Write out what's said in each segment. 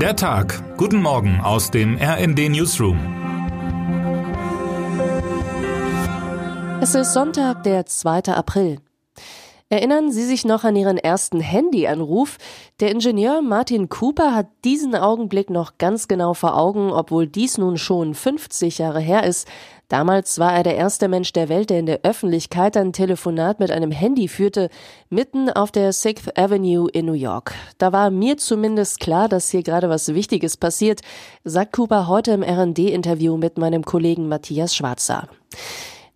Der Tag. Guten Morgen aus dem RND Newsroom. Es ist Sonntag, der 2. April. Erinnern Sie sich noch an Ihren ersten Handyanruf? Der Ingenieur Martin Cooper hat diesen Augenblick noch ganz genau vor Augen, obwohl dies nun schon 50 Jahre her ist. Damals war er der erste Mensch der Welt, der in der Öffentlichkeit ein Telefonat mit einem Handy führte, mitten auf der Sixth Avenue in New York. Da war mir zumindest klar, dass hier gerade was Wichtiges passiert, sagt Cooper heute im R&D-Interview mit meinem Kollegen Matthias Schwarzer.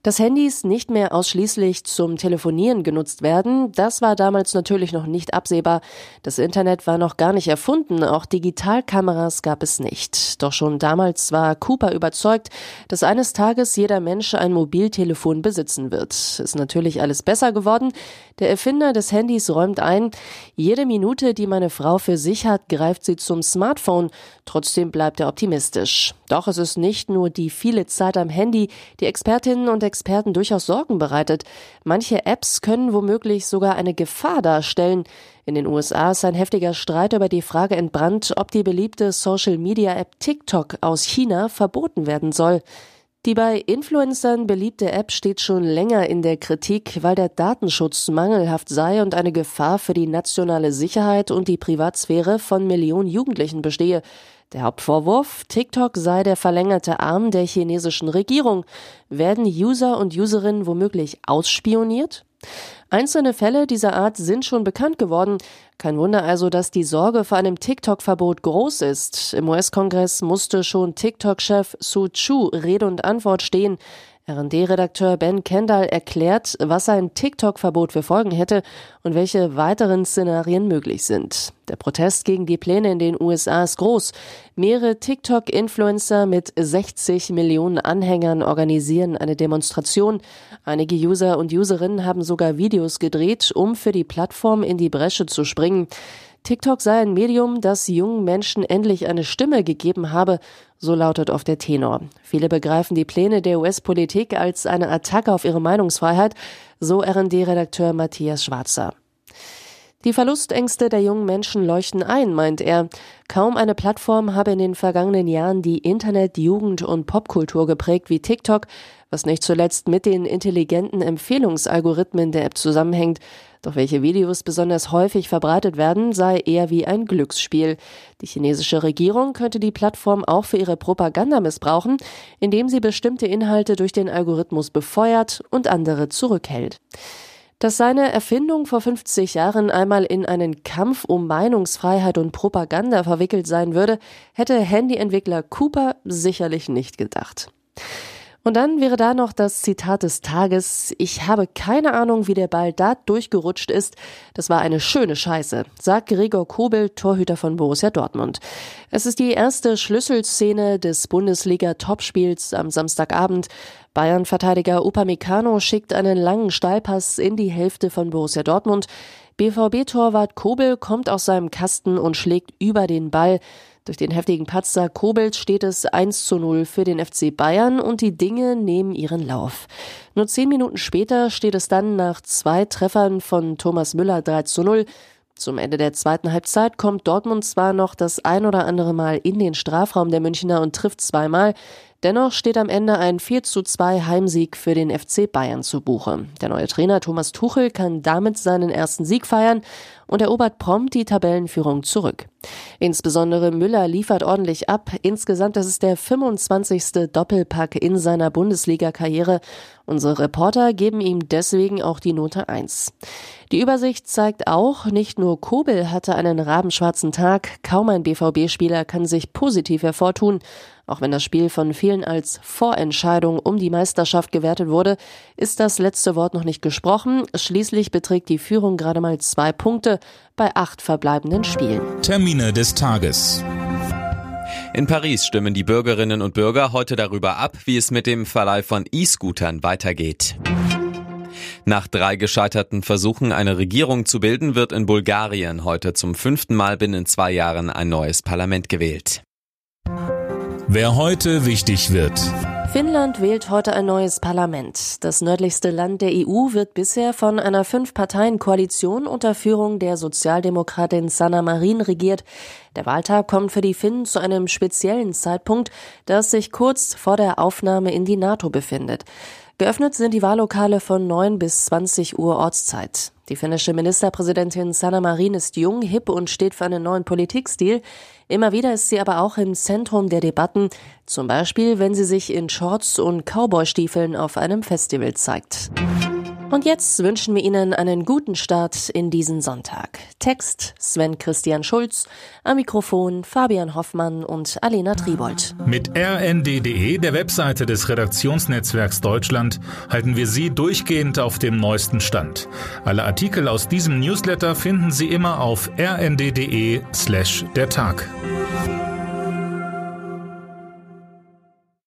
Dass Handys nicht mehr ausschließlich zum Telefonieren genutzt werden, das war damals natürlich noch nicht absehbar. Das Internet war noch gar nicht erfunden, auch Digitalkameras gab es nicht. Doch schon damals war Cooper überzeugt, dass eines Tages jeder Mensch ein Mobiltelefon besitzen wird. Ist natürlich alles besser geworden. Der Erfinder des Handys räumt ein, jede Minute, die meine Frau für sich hat, greift sie zum Smartphone. Trotzdem bleibt er optimistisch. Doch es ist nicht nur die viele Zeit am Handy, die Expertinnen und Experten durchaus Sorgen bereitet. Manche Apps können womöglich sogar eine Gefahr darstellen. In den USA ist ein heftiger Streit über die Frage entbrannt, ob die beliebte Social-Media-App TikTok aus China verboten werden soll. Die bei Influencern beliebte App steht schon länger in der Kritik, weil der Datenschutz mangelhaft sei und eine Gefahr für die nationale Sicherheit und die Privatsphäre von Millionen Jugendlichen bestehe. Der Hauptvorwurf, TikTok sei der verlängerte Arm der chinesischen Regierung. Werden User und Userinnen womöglich ausspioniert? Einzelne Fälle dieser Art sind schon bekannt geworden. Kein Wunder also, dass die Sorge vor einem TikTok-Verbot groß ist. Im US-Kongress musste schon TikTok-Chef Su Chu Rede und Antwort stehen. RD-Redakteur Ben Kendall erklärt, was ein TikTok-Verbot für Folgen hätte und welche weiteren Szenarien möglich sind. Der Protest gegen die Pläne in den USA ist groß. Mehrere TikTok-Influencer mit 60 Millionen Anhängern organisieren eine Demonstration. Einige User und Userinnen haben sogar Videos gedreht, um für die Plattform in die Bresche zu springen. TikTok sei ein Medium, das jungen Menschen endlich eine Stimme gegeben habe, so lautet oft der Tenor. Viele begreifen die Pläne der US-Politik als eine Attacke auf ihre Meinungsfreiheit, so RD-Redakteur Matthias Schwarzer. Die Verlustängste der jungen Menschen leuchten ein, meint er. Kaum eine Plattform habe in den vergangenen Jahren die Internet-, Jugend- und Popkultur geprägt wie TikTok, was nicht zuletzt mit den intelligenten Empfehlungsalgorithmen der App zusammenhängt. Doch welche Videos besonders häufig verbreitet werden, sei eher wie ein Glücksspiel. Die chinesische Regierung könnte die Plattform auch für ihre Propaganda missbrauchen, indem sie bestimmte Inhalte durch den Algorithmus befeuert und andere zurückhält. Dass seine Erfindung vor 50 Jahren einmal in einen Kampf um Meinungsfreiheit und Propaganda verwickelt sein würde, hätte Handyentwickler Cooper sicherlich nicht gedacht. Und dann wäre da noch das Zitat des Tages. Ich habe keine Ahnung, wie der Ball da durchgerutscht ist. Das war eine schöne Scheiße, sagt Gregor Kobel, Torhüter von Borussia Dortmund. Es ist die erste Schlüsselszene des Bundesliga-Topspiels am Samstagabend. Bayern-Verteidiger Upamecano schickt einen langen Steilpass in die Hälfte von Borussia Dortmund. BVB-Torwart Kobel kommt aus seinem Kasten und schlägt über den Ball. Durch den heftigen Patzer Kobelt steht es 1 zu 0 für den FC Bayern und die Dinge nehmen ihren Lauf. Nur zehn Minuten später steht es dann nach zwei Treffern von Thomas Müller 3 zu 0. Zum Ende der zweiten Halbzeit kommt Dortmund zwar noch das ein oder andere Mal in den Strafraum der Münchner und trifft zweimal. Dennoch steht am Ende ein 4 zu 2 Heimsieg für den FC Bayern zu Buche. Der neue Trainer Thomas Tuchel kann damit seinen ersten Sieg feiern und erobert prompt die Tabellenführung zurück. Insbesondere Müller liefert ordentlich ab. Insgesamt ist es der 25. Doppelpack in seiner Bundesliga-Karriere. Unsere Reporter geben ihm deswegen auch die Note 1. Die Übersicht zeigt auch, nicht nur Kobel hatte einen rabenschwarzen Tag, kaum ein BVB-Spieler kann sich positiv hervortun. Auch wenn das Spiel von vielen als Vorentscheidung um die Meisterschaft gewertet wurde, ist das letzte Wort noch nicht gesprochen. Schließlich beträgt die Führung gerade mal zwei Punkte bei acht verbleibenden Spielen. Termine des Tages. In Paris stimmen die Bürgerinnen und Bürger heute darüber ab, wie es mit dem Verleih von E-Scootern weitergeht. Nach drei gescheiterten Versuchen, eine Regierung zu bilden, wird in Bulgarien heute zum fünften Mal binnen zwei Jahren ein neues Parlament gewählt. Wer heute wichtig wird. Finnland wählt heute ein neues Parlament. Das nördlichste Land der EU wird bisher von einer Fünf-Parteien-Koalition unter Führung der Sozialdemokratin Sanna Marin regiert. Der Wahltag kommt für die Finnen zu einem speziellen Zeitpunkt, das sich kurz vor der Aufnahme in die NATO befindet. Geöffnet sind die Wahllokale von 9 bis 20 Uhr Ortszeit. Die finnische Ministerpräsidentin Sanna Marin ist jung, hip und steht für einen neuen Politikstil. Immer wieder ist sie aber auch im Zentrum der Debatten, zum Beispiel wenn sie sich in Shorts und Cowboystiefeln auf einem Festival zeigt. Und jetzt wünschen wir Ihnen einen guten Start in diesen Sonntag. Text Sven Christian Schulz, am Mikrofon Fabian Hoffmann und Alena Tribold. Mit rnd.de, der Webseite des Redaktionsnetzwerks Deutschland, halten wir Sie durchgehend auf dem neuesten Stand. Alle Artikel aus diesem Newsletter finden Sie immer auf rnd.de slash der Tag.